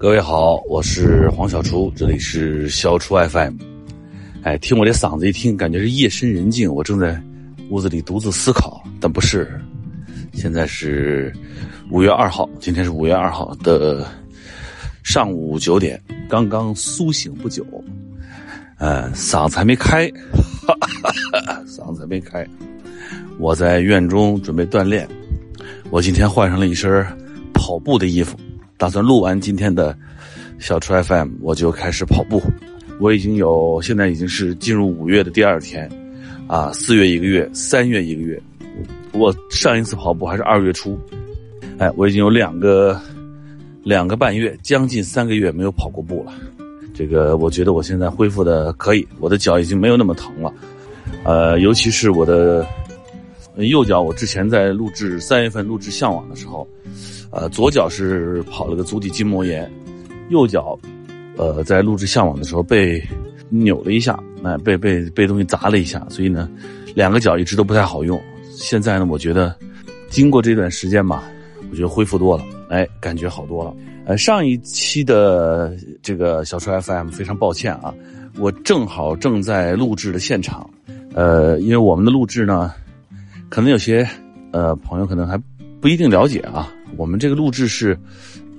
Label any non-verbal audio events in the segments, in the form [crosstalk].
各位好，我是黄小厨，这里是小厨 FM。哎，听我这嗓子一听，感觉是夜深人静，我正在屋子里独自思考，但不是。现在是五月二号，今天是五月二号的上午九点，刚刚苏醒不久，呃，嗓子还没开，哈哈哈嗓子还没开。我在院中准备锻炼，我今天换上了一身跑步的衣服。打算录完今天的小车 FM，我就开始跑步。我已经有，现在已经是进入五月的第二天，啊，四月一个月，三月一个月。我上一次跑步还是二月初，哎，我已经有两个两个半月，将近三个月没有跑过步了。这个我觉得我现在恢复的可以，我的脚已经没有那么疼了，呃，尤其是我的右脚，我之前在录制三月份录制《向往》的时候。呃，左脚是跑了个足底筋膜炎，右脚，呃，在录制向往的时候被扭了一下，哎，被被被东西砸了一下，所以呢，两个脚一直都不太好用。现在呢，我觉得经过这段时间吧，我觉得恢复多了，哎，感觉好多了。呃，上一期的这个小车 FM 非常抱歉啊，我正好正在录制的现场，呃，因为我们的录制呢，可能有些呃朋友可能还不一定了解啊。我们这个录制是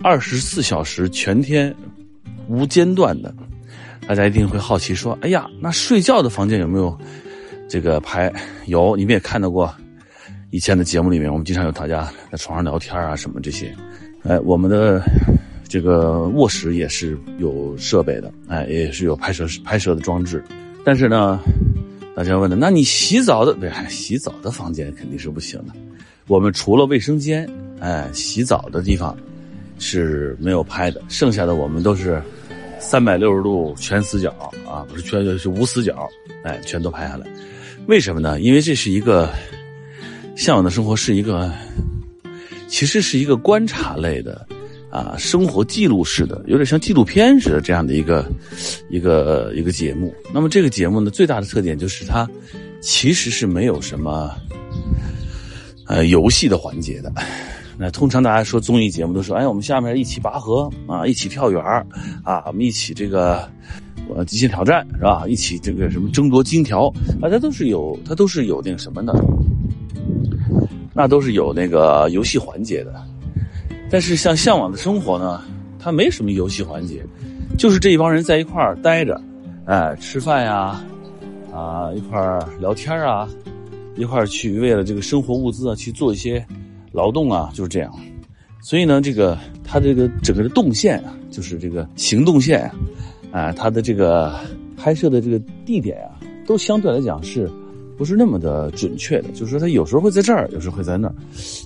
二十四小时全天无间断的，大家一定会好奇说：“哎呀，那睡觉的房间有没有这个拍？有，你们也看到过以前的节目里面，我们经常有大家在床上聊天啊什么这些。哎，我们的这个卧室也是有设备的，哎，也是有拍摄拍摄的装置。但是呢，大家问的，那你洗澡的，对，洗澡的房间肯定是不行的。我们除了卫生间。哎，洗澡的地方是没有拍的，剩下的我们都是三百六十度全死角啊，不是全是无死角，哎，全都拍下来。为什么呢？因为这是一个向往的生活，是一个其实是一个观察类的啊，生活记录式的，有点像纪录片似的这样的一个一个一个节目。那么这个节目呢，最大的特点就是它其实是没有什么呃游戏的环节的。那通常大家说综艺节目都说，哎，我们下面一起拔河啊，一起跳远啊，我们一起这个，呃，极限挑战是吧？一起这个什么争夺金条，啊，它都是有，它都是有那个什么的，那都是有那个游戏环节的。但是像向往的生活呢，它没什么游戏环节，就是这一帮人在一块儿待着，哎，吃饭呀，啊，一块儿聊天啊，一块儿去为了这个生活物资啊去做一些。劳动啊，就是这样，所以呢，这个它这个整个的动线啊，就是这个行动线啊，啊，它的这个拍摄的这个地点啊，都相对来讲是，不是那么的准确的。就是说，它有时候会在这儿，有时候会在那儿，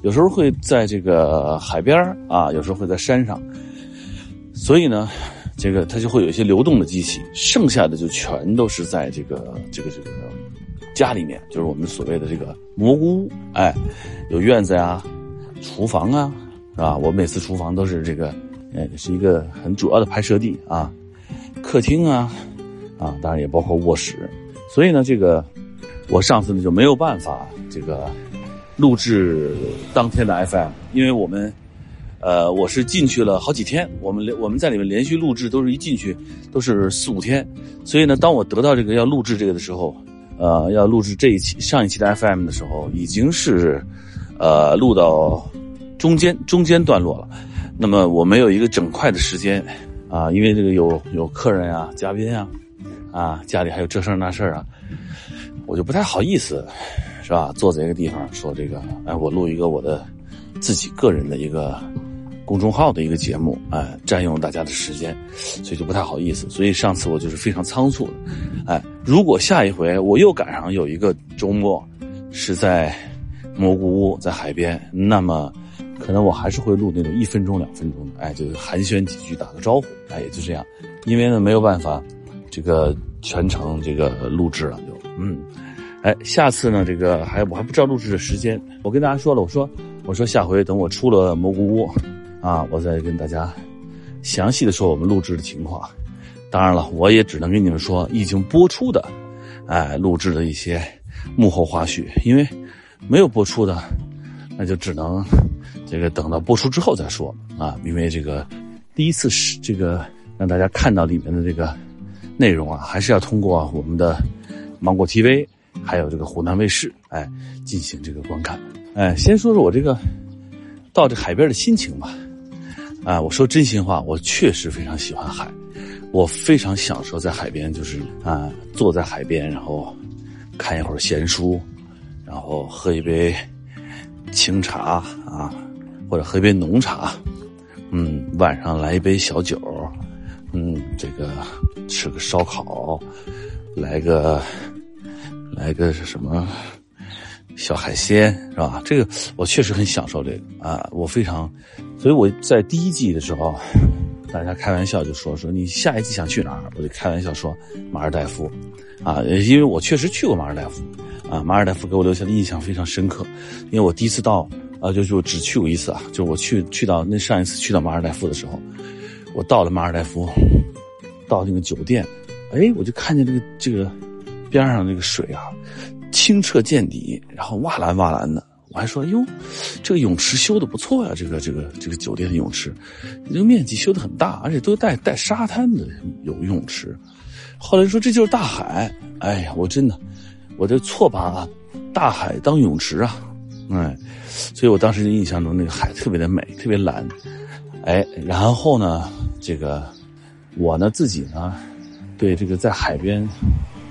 有时候会在这个海边啊，有时候会在山上。所以呢，这个它就会有一些流动的机器，剩下的就全都是在这个这个这个家里面，就是我们所谓的这个蘑菇屋，哎，有院子呀。厨房啊，是吧？我每次厨房都是这个，呃，是一个很主要的拍摄地啊。客厅啊，啊，当然也包括卧室。所以呢，这个我上次呢就没有办法这个录制当天的 FM，因为我们，呃，我是进去了好几天，我们连我们在里面连续录制都是一进去都是四五天。所以呢，当我得到这个要录制这个的时候，呃，要录制这一期上一期的 FM 的时候，已经是。呃，录到中间中间段落了，那么我没有一个整块的时间啊，因为这个有有客人啊、嘉宾啊，啊，家里还有这事儿那事儿啊，我就不太好意思，是吧？坐在一个地方说这个，哎，我录一个我的自己个人的一个公众号的一个节目，哎，占用大家的时间，所以就不太好意思。所以上次我就是非常仓促的，哎，如果下一回我又赶上有一个周末是在。蘑菇屋在海边，那么可能我还是会录那种一分钟、两分钟的，哎，就寒暄几句，打个招呼，哎，也就这样。因为呢，没有办法，这个全程这个录制了，就嗯，哎，下次呢，这个还我还不知道录制的时间，我跟大家说了，我说我说下回等我出了蘑菇屋，啊，我再跟大家详细的说我们录制的情况。当然了，我也只能跟你们说已经播出的，哎，录制的一些幕后花絮，因为。没有播出的，那就只能这个等到播出之后再说啊，因为这个第一次是这个让大家看到里面的这个内容啊，还是要通过我们的芒果 TV，还有这个湖南卫视，哎，进行这个观看。哎，先说说我这个到这海边的心情吧。啊，我说真心话，我确实非常喜欢海，我非常享受在海边，就是啊，坐在海边，然后看一会儿闲书，然后喝一杯清茶啊，或者喝一杯浓茶，嗯，晚上来一杯小酒，嗯，这个吃个烧烤，来个来个什么小海鲜是吧？这个我确实很享受这个啊，我非常。所以我在第一季的时候，大家开玩笑就说说你下一季想去哪儿？我就开玩笑说马尔代夫，啊，因为我确实去过马尔代夫，啊，马尔代夫给我留下的印象非常深刻，因为我第一次到，啊，就就只去过一次啊，就是我去去到那上一次去到马尔代夫的时候，我到了马尔代夫，到那个酒店，哎，我就看见这个这个边上那个水啊，清澈见底，然后哇蓝哇蓝的。我还说哟，这个泳池修的不错呀，这个这个这个酒店的泳池，这个面积修的很大，而且都带带沙滩的有泳池。后来说这就是大海，哎呀，我真的，我这错把大海当泳池啊，哎，所以我当时印象中那个海特别的美，特别蓝，哎，然后呢，这个我呢自己呢，对这个在海边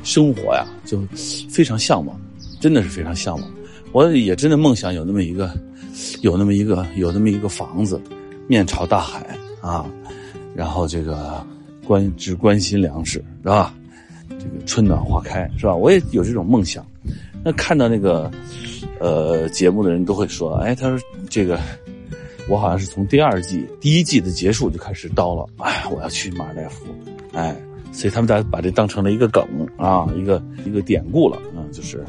生活呀，就非常向往，真的是非常向往。我也真的梦想有那么一个，有那么一个，有那么一个房子，面朝大海啊，然后这个关只关心粮食是吧？这个春暖花开是吧？我也有这种梦想。那看到那个呃节目的人都会说，哎，他说这个我好像是从第二季第一季的结束就开始叨了，哎，我要去马尔代夫，哎，所以他们家把这当成了一个梗啊，一个一个典故了啊，就是。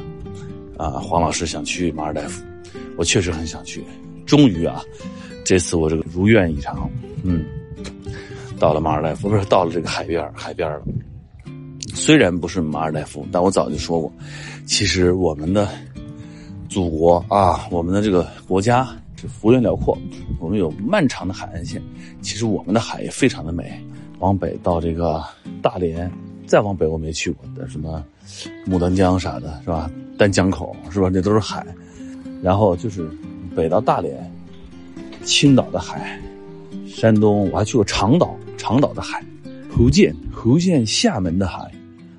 啊，黄老师想去马尔代夫，我确实很想去。终于啊，这次我这个如愿以偿，嗯，到了马尔代夫，不是到了这个海边海边了。虽然不是马尔代夫，但我早就说过，其实我们的祖国啊，我们的这个国家是幅员辽阔，我们有漫长的海岸线。其实我们的海也非常的美。往北到这个大连，再往北我没去过的什么牡丹江啥的，是吧？丹江口是吧？那都是海，然后就是北到大连、青岛的海，山东我还去过长岛，长岛的海，福建福建厦门的海，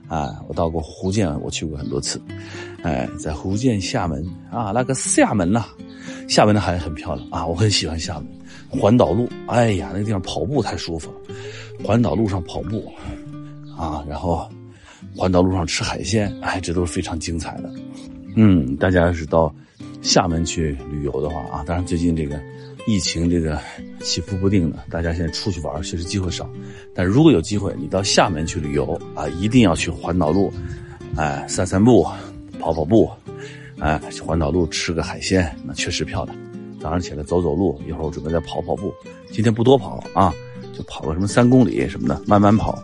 啊，我到过福建，我去过很多次，哎，在福建厦门啊，那个厦门呐，厦门的海很漂亮啊，我很喜欢厦门。环岛路，哎呀，那个地方跑步太舒服了，环岛路上跑步，啊，然后。环岛路上吃海鲜，哎，这都是非常精彩的。嗯，大家要是到厦门去旅游的话啊，当然最近这个疫情这个起伏不定的，大家现在出去玩确实机会少。但如果有机会，你到厦门去旅游啊，一定要去环岛路，哎，散散步，跑跑步，哎，环岛路吃个海鲜，那确实漂亮。早上起来走走路，一会儿我准备再跑跑步。今天不多跑啊，就跑个什么三公里什么的，慢慢跑，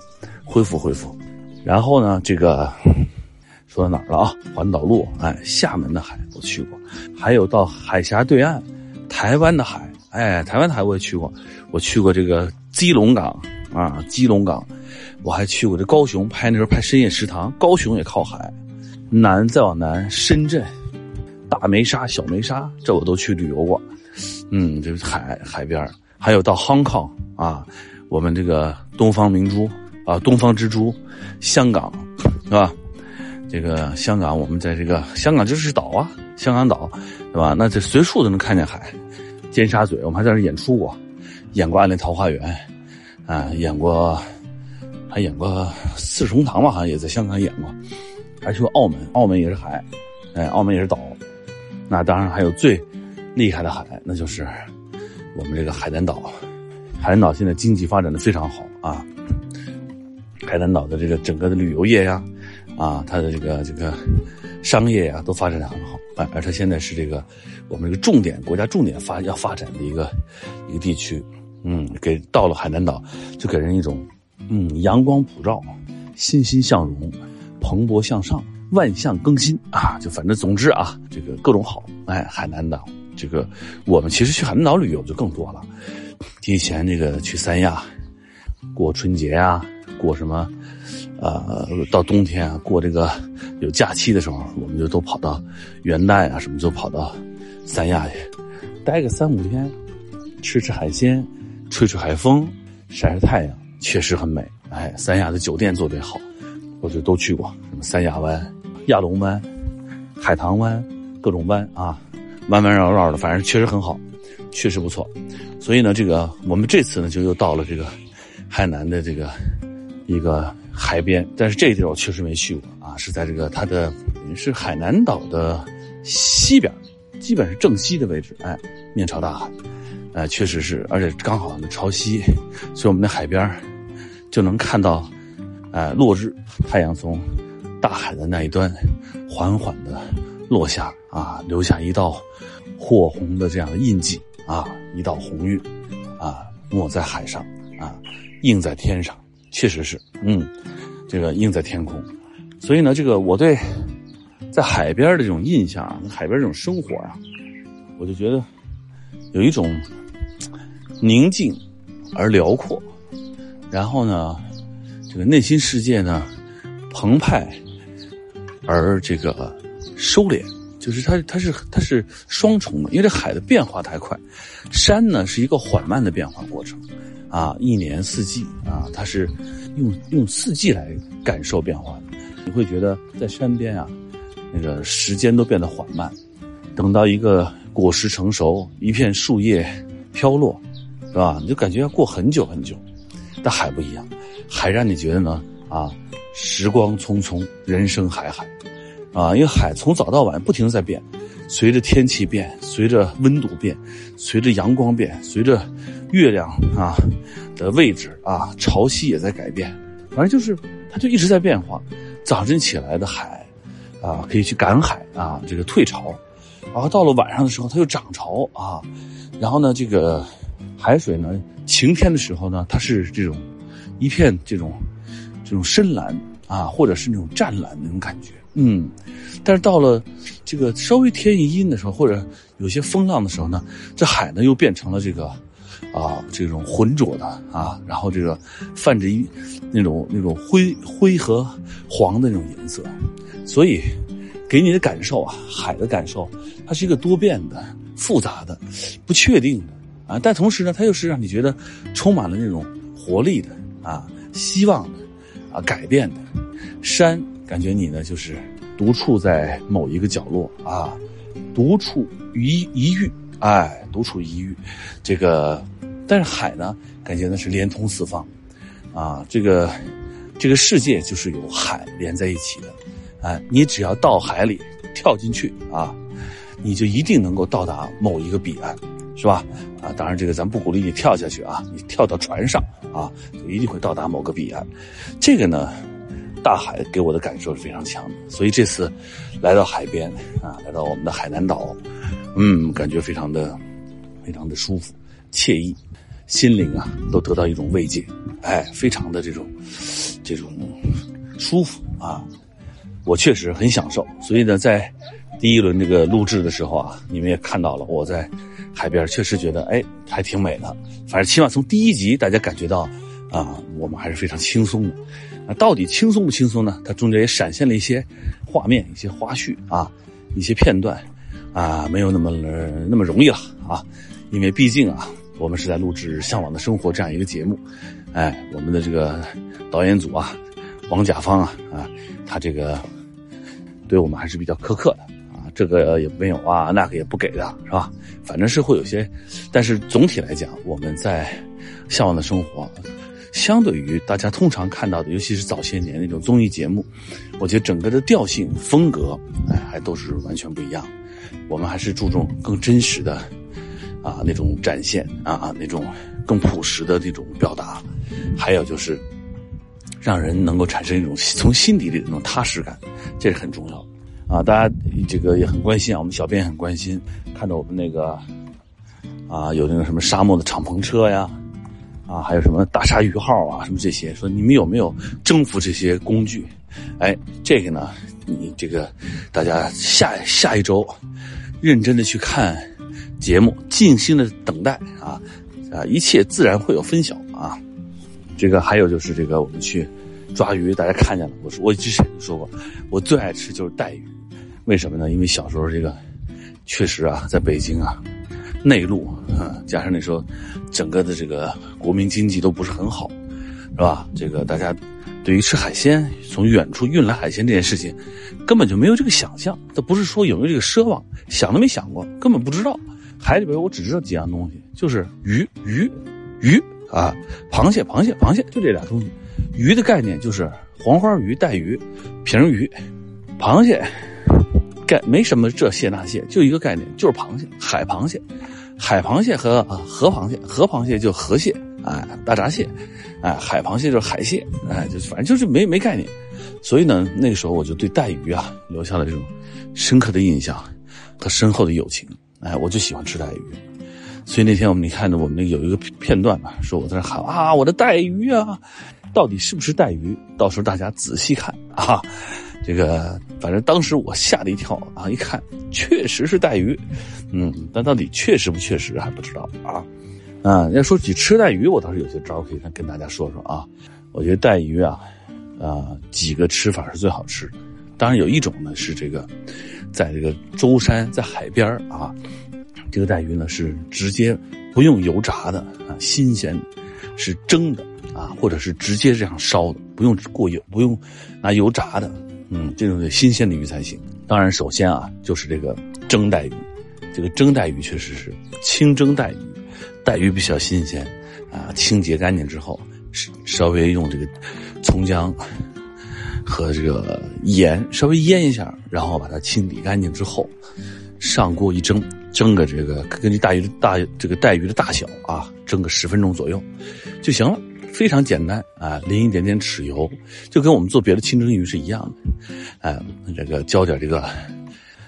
恢复恢复。然后呢，这个说到哪儿了啊？环岛路，哎，厦门的海我去过，还有到海峡对岸，台湾的海，哎，台湾的海我也去过，我去过这个基隆港啊，基隆港，我还去过这高雄，拍那时候拍深夜食堂，高雄也靠海，南再往南，深圳，大梅沙、小梅沙，这我都去旅游过，嗯，这是海海边还有到 Hong Kong 啊，我们这个东方明珠。啊，东方之珠，香港，是吧？这个香港，我们在这个香港就是岛啊，香港岛，对吧？那这随处都能看见海。尖沙咀，我们还在那演出过，演过《暗恋桃花源》，啊，演过，还演过《四重堂》吧？好像也在香港演过。还去过澳门，澳门也是海，哎，澳门也是岛。那当然还有最厉害的海，那就是我们这个海南岛。海南岛现在经济发展的非常好啊。海南岛的这个整个的旅游业呀，啊，它的这个这个商业呀，都发展的很好。而而它现在是这个我们这个重点国家重点发要发展的一个一个地区。嗯，给到了海南岛，就给人一种嗯阳光普照、欣欣向荣、蓬勃向上、万象更新啊！就反正总之啊，这个各种好。哎，海南岛这个我们其实去海南岛旅游就更多了。提前这个去三亚过春节啊，过什么，呃，到冬天啊，过这个有假期的时候，我们就都跑到元旦啊什么，就跑到三亚去待个三五天，吃吃海鲜，吹吹海风，晒晒太阳，确实很美。哎，三亚的酒店做得好，我就都去过，什么三亚湾、亚龙湾、海棠湾，各种湾啊，弯弯绕绕的，反正确实很好，确实不错。所以呢，这个我们这次呢就又到了这个海南的这个一个海边，但是这地儿我确实没去过啊，是在这个它的是海南岛的西边，基本是正西的位置，哎，面朝大海，哎，确实是，而且刚好朝西，所以我们的海边。就能看到，呃，落日，太阳从大海的那一端缓缓的落下啊，留下一道火红的这样的印记啊，一道红晕啊，抹在海上啊，映在天上，确实是，嗯，这个映在天空。所以呢，这个我对在海边的这种印象，海边这种生活啊，我就觉得有一种宁静而辽阔。然后呢，这个内心世界呢，澎湃，而这个收敛，就是它它是它是双重的，因为这海的变化太快，山呢是一个缓慢的变化过程，啊，一年四季啊，它是用用四季来感受变化的，你会觉得在山边啊，那个时间都变得缓慢，等到一个果实成熟，一片树叶飘落，是吧？你就感觉要过很久很久。但海不一样，海让你觉得呢啊，时光匆匆，人生海海，啊，因为海从早到晚不停的在变，随着天气变，随着温度变，随着阳光变，随着月亮啊的位置啊潮汐也在改变，反正就是它就一直在变化。早晨起来的海啊，可以去赶海啊，这个退潮，然后到了晚上的时候它又涨潮啊，然后呢这个海水呢。晴天的时候呢，它是这种一片这种这种深蓝啊，或者是那种湛蓝那种感觉，嗯。但是到了这个稍微天一阴的时候，或者有些风浪的时候呢，这海呢又变成了这个啊这种浑浊的啊，然后这个泛着一那种那种灰灰和黄的那种颜色，所以给你的感受啊，海的感受，它是一个多变的、复杂的、不确定的。啊，但同时呢，它又是让你觉得充满了那种活力的啊，希望的啊，改变的。山感觉你呢就是独处在某一个角落啊，独处一一隅，哎，独处一隅。这个，但是海呢，感觉呢是连通四方，啊，这个这个世界就是有海连在一起的，哎，你只要到海里跳进去啊，你就一定能够到达某一个彼岸。是吧？啊，当然这个咱不鼓励你跳下去啊，你跳到船上啊，就一定会到达某个彼岸。这个呢，大海给我的感受是非常强的，所以这次来到海边啊，来到我们的海南岛，嗯，感觉非常的非常的舒服、惬意，心灵啊都得到一种慰藉，哎，非常的这种这种舒服啊，我确实很享受。所以呢，在第一轮这个录制的时候啊，你们也看到了我在。海边确实觉得哎还挺美的，反正起码从第一集大家感觉到，啊我们还是非常轻松的。那到底轻松不轻松呢？它中间也闪现了一些画面、一些花絮啊、一些片段，啊没有那么那么容易了啊，因为毕竟啊我们是在录制《向往的生活》这样一个节目，哎我们的这个导演组啊王甲方啊啊他这个对我们还是比较苛刻的啊。这个也没有啊，那个也不给的，是吧？反正是会有些，但是总体来讲，我们在向往的生活，相对于大家通常看到的，尤其是早些年那种综艺节目，我觉得整个的调性、风格，哎，还都是完全不一样。我们还是注重更真实的啊那种展现啊那种更朴实的那种表达，还有就是让人能够产生一种从心底里的那种踏实感，这是很重要的。啊，大家这个也很关心啊，我们小编也很关心，看到我们那个啊，有那个什么沙漠的敞篷车呀，啊，还有什么大鲨鱼号啊，什么这些，说你们有没有征服这些工具？哎，这个呢，你这个大家下下一周认真的去看节目，静心的等待啊，啊，一切自然会有分晓啊。这个还有就是这个我们去抓鱼，大家看见了，我说我之前就说过，我最爱吃就是带鱼，为什么呢？因为小时候这个确实啊，在北京啊。内陆啊，加上那时候整个的这个国民经济都不是很好，是吧？这个大家对于吃海鲜，从远处运来海鲜这件事情，根本就没有这个想象。这不是说有没有这个奢望，想都没想过，根本不知道。海里边我只知道几样东西，就是鱼、鱼、鱼啊，螃蟹、螃蟹、螃蟹，就这俩东西。鱼的概念就是黄花鱼、带鱼、平鱼，螃蟹。概没什么这蟹那蟹，就一个概念，就是螃蟹，海螃蟹，海螃蟹和河螃蟹，河螃蟹就河蟹，哎，大闸蟹，哎，海螃蟹就是海蟹，哎，就反正就是没没概念，所以呢，那个时候我就对带鱼啊留下了这种深刻的印象和深厚的友情，哎，我就喜欢吃带鱼，所以那天我们你看到我们那有一个片段嘛，说我在那喊啊，我的带鱼啊，到底是不是带鱼？到时候大家仔细看啊。这个反正当时我吓了一跳啊！一看确实是带鱼，嗯，但到底确实不确实还不知道啊。啊，要说起吃带鱼，我倒是有些招可以跟大家说说啊。我觉得带鱼啊，啊几个吃法是最好吃的。当然有一种呢是这个，在这个舟山在海边啊，这个带鱼呢是直接不用油炸的啊，新鲜，是蒸的啊，或者是直接这样烧的，不用过油，不用拿油炸的。嗯，这种新鲜的鱼才行。当然，首先啊，就是这个蒸带鱼。这个蒸带鱼确实是清蒸带鱼，带鱼比较新鲜啊，清洁干净之后，稍微用这个葱姜和这个盐稍微腌一下，然后把它清理干净之后，上锅一蒸，蒸个这个根据带鱼的大这个带鱼的大小啊，蒸个十分钟左右就行了。非常简单啊，淋一点点豉油，就跟我们做别的清蒸鱼是一样的。哎，这个浇点这个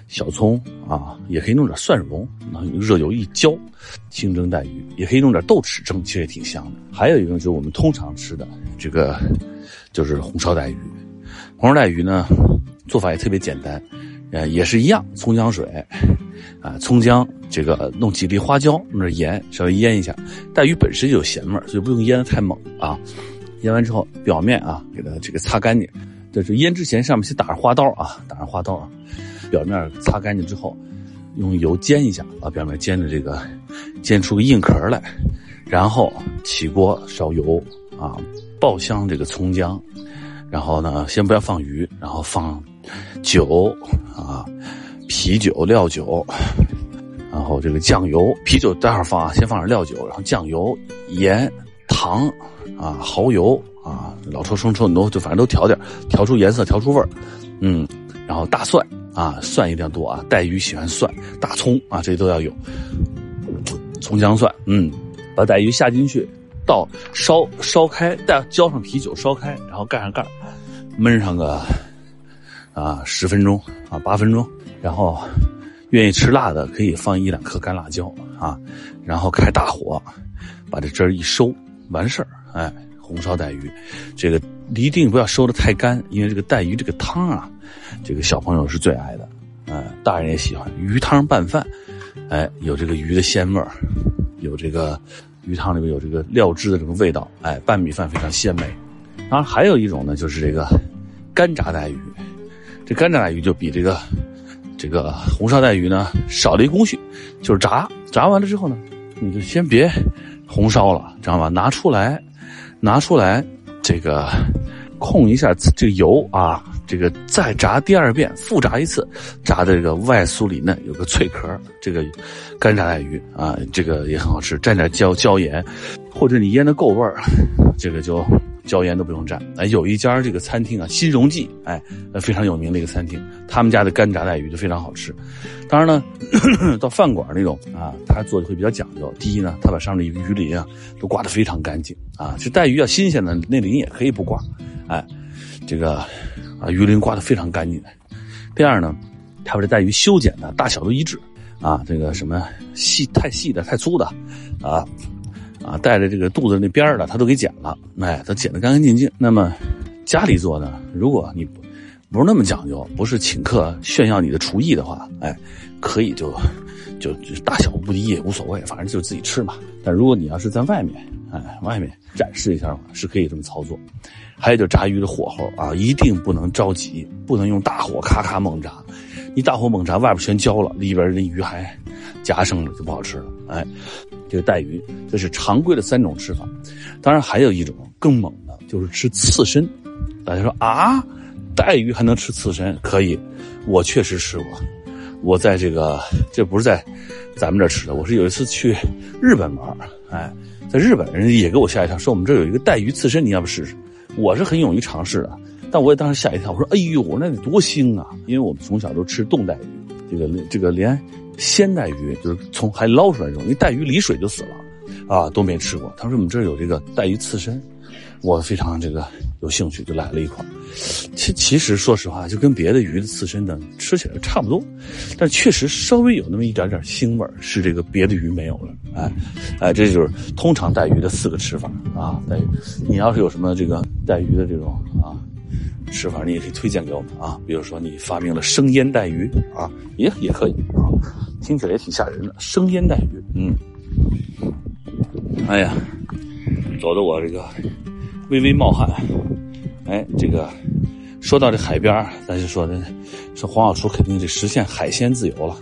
小葱啊，也可以弄点蒜蓉，然后热油一浇，清蒸带鱼，也可以弄点豆豉蒸，其实也挺香的。还有一种就是我们通常吃的这个，就是红烧带鱼。红烧带鱼呢，做法也特别简单。呃，也是一样，葱姜水，啊，葱姜，这个弄几粒花椒，弄点盐，稍微腌一下。带鱼本身就有咸味所以不用腌的太猛啊。腌完之后，表面啊，给它这个擦干净。就是腌之前，上面先打上花刀啊，打上花刀啊。表面擦干净之后，用油煎一下，把表面煎的这个煎出个硬壳来。然后起锅烧油啊，爆香这个葱姜。然后呢，先不要放鱼，然后放。酒啊，啤酒、料酒，然后这个酱油、啤酒待会儿放啊，先放点料酒，然后酱油、盐、糖啊、蚝油啊，老抽、生抽你都就反正都调点，调出颜色，调出味儿，嗯，然后大蒜啊，蒜一定要多啊，带鱼喜欢蒜，大葱啊，这些都要有，葱姜蒜，嗯，把带鱼下进去，倒烧烧开，再浇上啤酒烧开，然后盖上盖焖上个。啊，十分钟啊，八分钟，然后愿意吃辣的可以放一两颗干辣椒啊，然后开大火，把这汁儿一收，完事儿。哎，红烧带鱼，这个一定不要收的太干，因为这个带鱼这个汤啊，这个小朋友是最爱的，哎，大人也喜欢鱼汤拌饭，哎，有这个鱼的鲜味儿，有这个鱼汤里面有这个料汁的这个味道，哎，拌米饭非常鲜美。当然还有一种呢，就是这个干炸带鱼。这干炸带鱼就比这个这个红烧带鱼呢少了一工序，就是炸。炸完了之后呢，你就先别红烧了，知道吗？拿出来，拿出来，这个控一下这个油啊，这个再炸第二遍，复炸一次，炸的这个外酥里嫩，有个脆壳。这个干炸带鱼啊，这个也很好吃，蘸点椒椒盐，或者你腌的够味儿，这个就。椒盐都不用蘸，哎，有一家这个餐厅啊，新荣记，哎，非常有名的一个餐厅，他们家的干炸带鱼就非常好吃。当然呢，[coughs] 到饭馆那种啊，他做的会比较讲究。第一呢，他把上面鱼鳞啊都刮得非常干净啊，这带鱼要新鲜的，那鳞也可以不刮，哎，这个啊鱼鳞刮得非常干净。第二呢，他把这带鱼修剪的大小都一致啊，这个什么细太细的、太粗的啊。啊，带着这个肚子那边的，他都给剪了，哎，他剪得干干净净。那么，家里做的，如果你不是那么讲究，不是请客炫耀你的厨艺的话，哎，可以就就就大小不一也无所谓，反正就自己吃嘛。但如果你要是在外面，哎，外面展示一下嘛，是可以这么操作。还有就炸鱼的火候啊，一定不能着急，不能用大火咔咔猛炸。你大火猛炸，外边全焦了，里边那鱼还夹生了，就不好吃了。哎，这个带鱼，这是常规的三种吃法。当然还有一种更猛的，就是吃刺身。大家说啊，带鱼还能吃刺身？可以，我确实吃过。我在这个，这不是在咱们这吃的，我是有一次去日本玩，哎，在日本人也给我吓一跳，说我们这有一个带鱼刺身，你要不试试？我是很勇于尝试的，但我也当时吓一跳，我说：“哎呦，那得多腥啊！”因为我们从小都吃冻带鱼，这个这个连鲜带鱼就是从海里捞出来这种，因为带鱼离水就死了，啊，都没吃过。他说我们这儿有这个带鱼刺身，我非常这个有兴趣，就来了一块。其其实说实话，就跟别的鱼的刺身呢，吃起来差不多，但确实稍微有那么一点点腥味是这个别的鱼没有了。哎，哎，这就是通常带鱼的四个吃法啊。带鱼，你要是有什么这个带鱼的这种啊吃法，你也可以推荐给我们啊。比如说你发明了生腌带鱼啊，也也可以啊，听起来也挺吓人的。生腌带鱼，嗯，哎呀，走的我这个微微冒汗。哎，这个说到这海边咱就说这，说黄小厨肯定得实现海鲜自由了。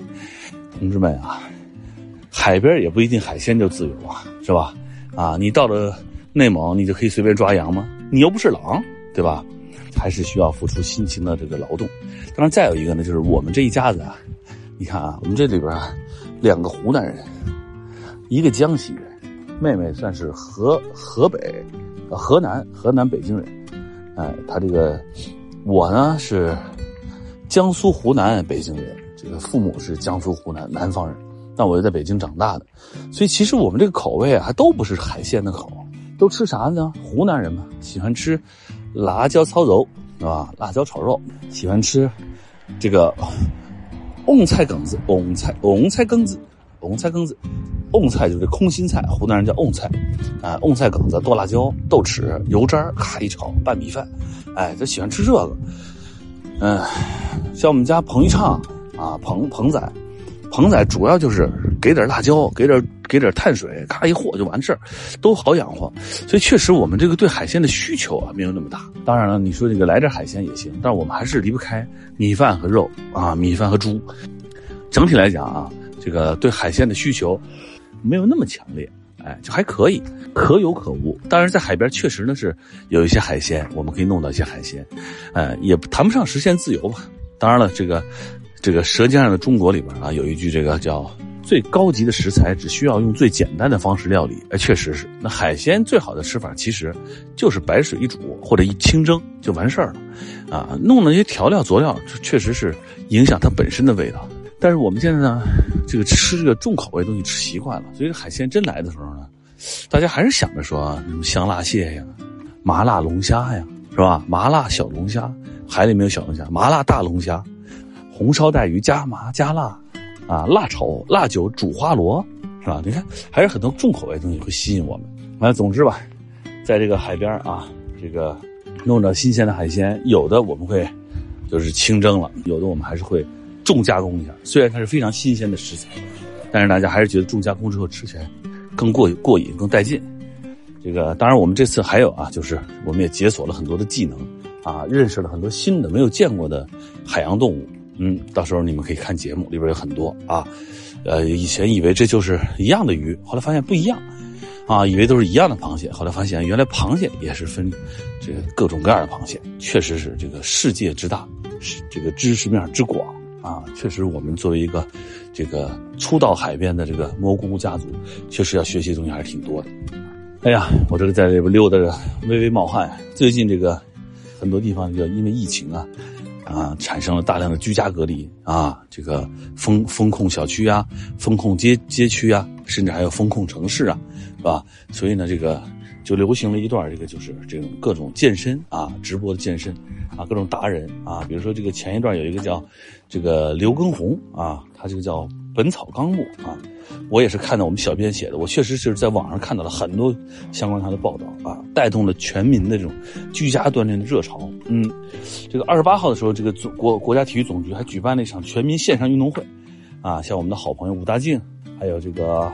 同志们啊，海边也不一定海鲜就自由啊，是吧？啊，你到了内蒙，你就可以随便抓羊吗？你又不是狼，对吧？还是需要付出辛勤的这个劳动。当然，再有一个呢，就是我们这一家子啊，你看啊，我们这里边啊，两个湖南人，一个江西人，妹妹算是河河北、河南、河南北京人。哎，他这个我呢是江苏湖南北京人，这个父母是江苏湖南南方人，但我又在北京长大的，所以其实我们这个口味啊，还都不是海鲜的口，都吃啥呢？湖南人嘛，喜欢吃辣椒炒肉，是吧？辣椒炒肉，喜欢吃这个 [laughs] 蕹菜梗子，蕹菜蕹菜梗子，蕹菜梗子。蕹菜就是空心菜，湖南人叫蕹菜，啊，蕹菜梗子剁辣椒、豆豉、油渣咔一炒拌米饭，哎，就喜欢吃这个。嗯，像我们家彭昱畅啊，彭彭仔，彭仔主要就是给点辣椒，给点给点碳水，咔一和就完事儿，都好养活。所以确实我们这个对海鲜的需求啊没有那么大。当然了，你说这个来点海鲜也行，但是我们还是离不开米饭和肉啊，米饭和猪。整体来讲啊，这个对海鲜的需求。没有那么强烈，哎，就还可以，可有可无。当然，在海边确实呢是有一些海鲜，我们可以弄到一些海鲜，哎，也谈不上实现自由吧。当然了，这个这个《舌尖上的中国》里边啊，有一句这个叫“最高级的食材只需要用最简单的方式料理”，哎，确实是。那海鲜最好的吃法其实就是白水一煮或者一清蒸就完事儿了，啊，弄那些调料佐料，确实是影响它本身的味道。但是我们现在呢，这个吃这个重口味东西吃习惯了，所以海鲜真来的时候呢，大家还是想着说什么香辣蟹呀、麻辣龙虾呀，是吧？麻辣小龙虾，海里没有小龙虾，麻辣大龙虾，红烧带鱼加麻加辣，啊，辣炒辣酒煮花螺，是吧？你看，还是很多重口味东西会吸引我们。反正总之吧，在这个海边啊，这个弄着新鲜的海鲜，有的我们会就是清蒸了，有的我们还是会。重加工一下，虽然它是非常新鲜的食材，但是大家还是觉得重加工之后吃起来更过过瘾、更带劲。这个当然，我们这次还有啊，就是我们也解锁了很多的技能啊，认识了很多新的没有见过的海洋动物。嗯，到时候你们可以看节目，里边有很多啊。呃，以前以为这就是一样的鱼，后来发现不一样啊，以为都是一样的螃蟹，后来发现原来螃蟹也是分这个各种各样的螃蟹，确实是这个世界之大，是这个知识面之广。啊，确实，我们作为一个这个初到海边的这个蘑菇家族，确实要学习的东西还是挺多的。哎呀，我这个在这边溜达着，微微冒汗。最近这个很多地方就因为疫情啊，啊，产生了大量的居家隔离啊，这个封封控小区啊，封控街街区啊，甚至还有封控城市啊，是吧？所以呢，这个就流行了一段这个就是这种各种健身啊，直播的健身。啊，各种达人啊，比如说这个前一段有一个叫这个刘畊宏啊，他这个叫《本草纲目》啊，我也是看到我们小编写的，我确实是在网上看到了很多相关他的报道啊，带动了全民的这种居家锻炼的热潮。嗯，这个二十八号的时候，这个国国家体育总局还举办了一场全民线上运动会，啊，像我们的好朋友武大靖，还有这个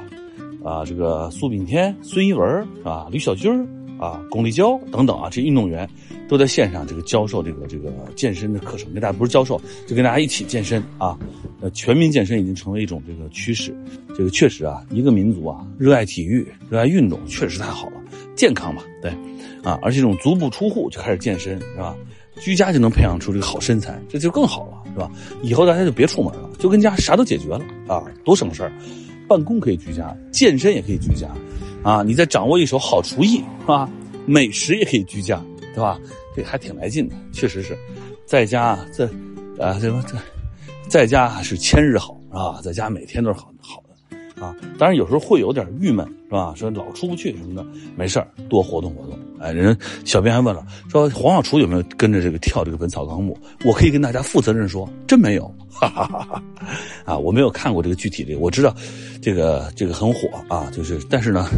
啊这个苏炳添、孙一文啊、吕小军啊、巩立姣等等啊，这运动员都在线上这个教授这个这个健身的课程，跟大家不是教授，就跟大家一起健身啊。呃，全民健身已经成为一种这个趋势，这个确实啊，一个民族啊，热爱体育、热爱运动，确实太好了，健康嘛，对，啊，而且这种足不出户就开始健身，是吧？居家就能培养出这个好身材，这就更好了，是吧？以后大家就别出门了，就跟家啥都解决了啊，多省事儿！办公可以居家，健身也可以居家，啊，你再掌握一手好厨艺，是吧？美食也可以居家，对吧？这还挺来劲的，确实是，在家这，啊，这这。在家是千日好啊，在家每天都是好啊。当然有时候会有点郁闷，是吧？说老出不去什么的，没事多活动活动。哎，人小编还问了，说黄小厨有没有跟着这个跳这个《本草纲目》？我可以跟大家负责任说，真没有，[laughs] 哈哈哈哈啊，我没有看过这个具体的，我知道这个这个很火啊，就是，但是呢，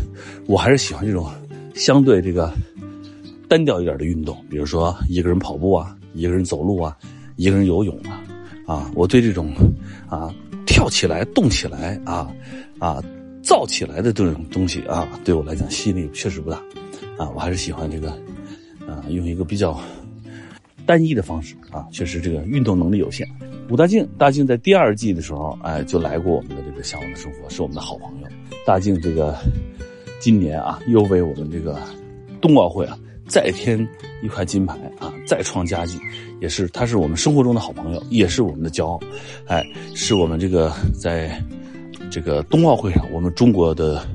我还是喜欢这种相对这个单调一点的运动，比如说一个人跑步啊，一个人走路啊，一个人游泳啊。啊，我对这种，啊，跳起来、动起来啊，啊，造起来的这种东西啊，对我来讲吸引力确实不大，啊，我还是喜欢这个，啊，用一个比较单一的方式啊，确实这个运动能力有限。武大靖，大靖在第二季的时候，哎，就来过我们的这个向往的生活，是我们的好朋友。大靖这个今年啊，又为我们这个冬奥会啊。再添一块金牌啊，再创佳绩，也是他是我们生活中的好朋友，也是我们的骄傲，哎，是我们这个在这个冬奥会上，我们中国的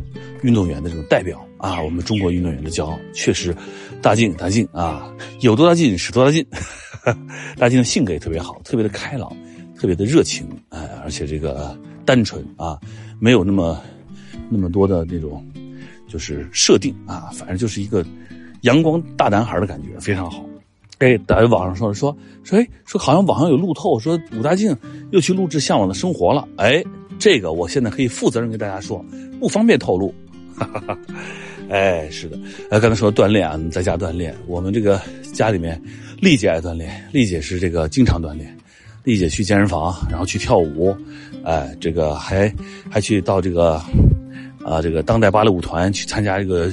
运动员的这种代表啊，我们中国运动员的骄傲，确实，大靖大靖啊，有多大劲使多大劲，[laughs] 大靖的性格也特别好，特别的开朗，特别的热情，哎，而且这个单纯啊，没有那么那么多的那种就是设定啊，反正就是一个。阳光大男孩的感觉非常好，哎，在网上说说说，哎，说好像网上有路透，说武大靖又去录制《向往的生活》了，哎，这个我现在可以负责任跟大家说，不方便透露，哈哈哈。哎，是的，呃，刚才说锻炼啊，在家锻炼，我们这个家里面，丽姐爱锻炼，丽姐是这个经常锻炼，丽姐去健身房，然后去跳舞，哎，这个还还去到这个。啊，这个当代芭蕾舞团去参加这个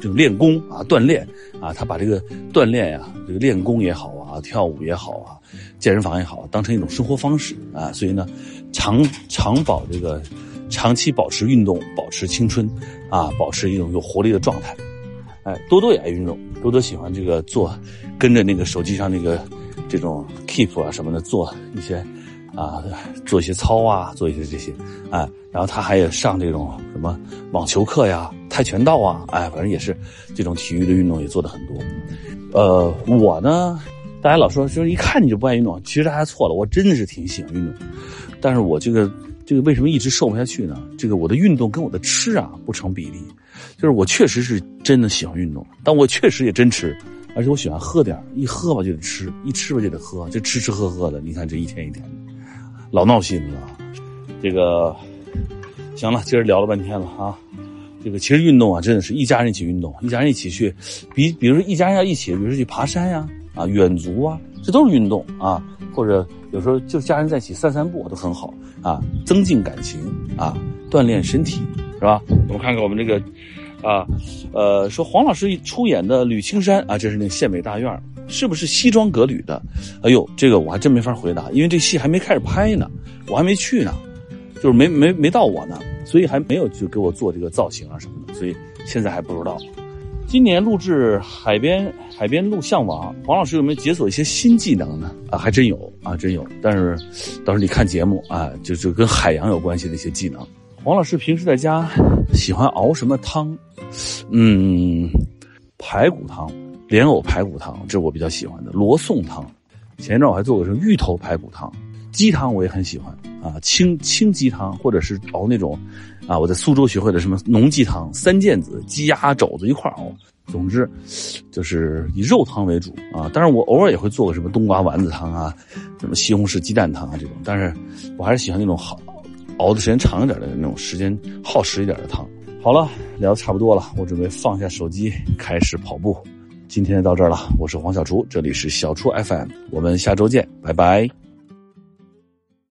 这个练功啊，锻炼啊，他把这个锻炼呀，这个练功也好啊，跳舞也好啊，健身房也好，当成一种生活方式啊，所以呢，长长保这个长期保持运动，保持青春啊，保持一种有活力的状态。哎，多多也爱运动，多多喜欢这个做，跟着那个手机上那个这种 Keep 啊什么的做一些。啊，做一些操啊，做一些这些，哎，然后他还有上这种什么网球课呀、跆拳道啊，哎，反正也是这种体育的运动也做的很多。呃，我呢，大家老说就是一看你就不爱运动，其实大家错了，我真的是挺喜欢运动，但是我这个这个为什么一直瘦不下去呢？这个我的运动跟我的吃啊不成比例，就是我确实是真的喜欢运动，但我确实也真吃。而且我喜欢喝点一喝吧就得吃，一吃吧就得喝，就吃吃喝喝的。你看这一天一天的，老闹心了。这个行了，今儿聊了半天了啊。这个其实运动啊，真的是一家人一起运动，一家人一起去，比比如说一家人要一起，比如说去爬山呀，啊远足啊，这都是运动啊。或者有时候就家人在一起散散步都很好啊，增进感情啊，锻炼身体，是吧？我们看看我们这个。啊，呃，说黄老师出演的《吕青山》啊，这是那县委大院，是不是西装革履的？哎呦，这个我还真没法回答，因为这戏还没开始拍呢，我还没去呢，就是没没没到我呢，所以还没有就给我做这个造型啊什么的，所以现在还不知道。今年录制海边海边录像网，黄老师有没有解锁一些新技能呢？啊，还真有啊，真有。但是到时候你看节目啊，就就跟海洋有关系的一些技能。黄老师平时在家喜欢熬什么汤？嗯，排骨汤、莲藕排骨汤，这是我比较喜欢的。罗宋汤，前一阵我还做过什么芋头排骨汤，鸡汤我也很喜欢啊，清清鸡汤，或者是熬那种，啊，我在苏州学会的什么浓鸡汤，三件子，鸡鸭肘子一块熬。总之，就是以肉汤为主啊。当然我偶尔也会做个什么冬瓜丸子汤啊，什么西红柿鸡蛋汤啊这种，但是我还是喜欢那种好熬的时间长一点的那种时间耗时一点的汤。好了，聊的差不多了，我准备放下手机开始跑步。今天就到这儿了，我是黄小厨，这里是小厨 FM，我们下周见，拜拜。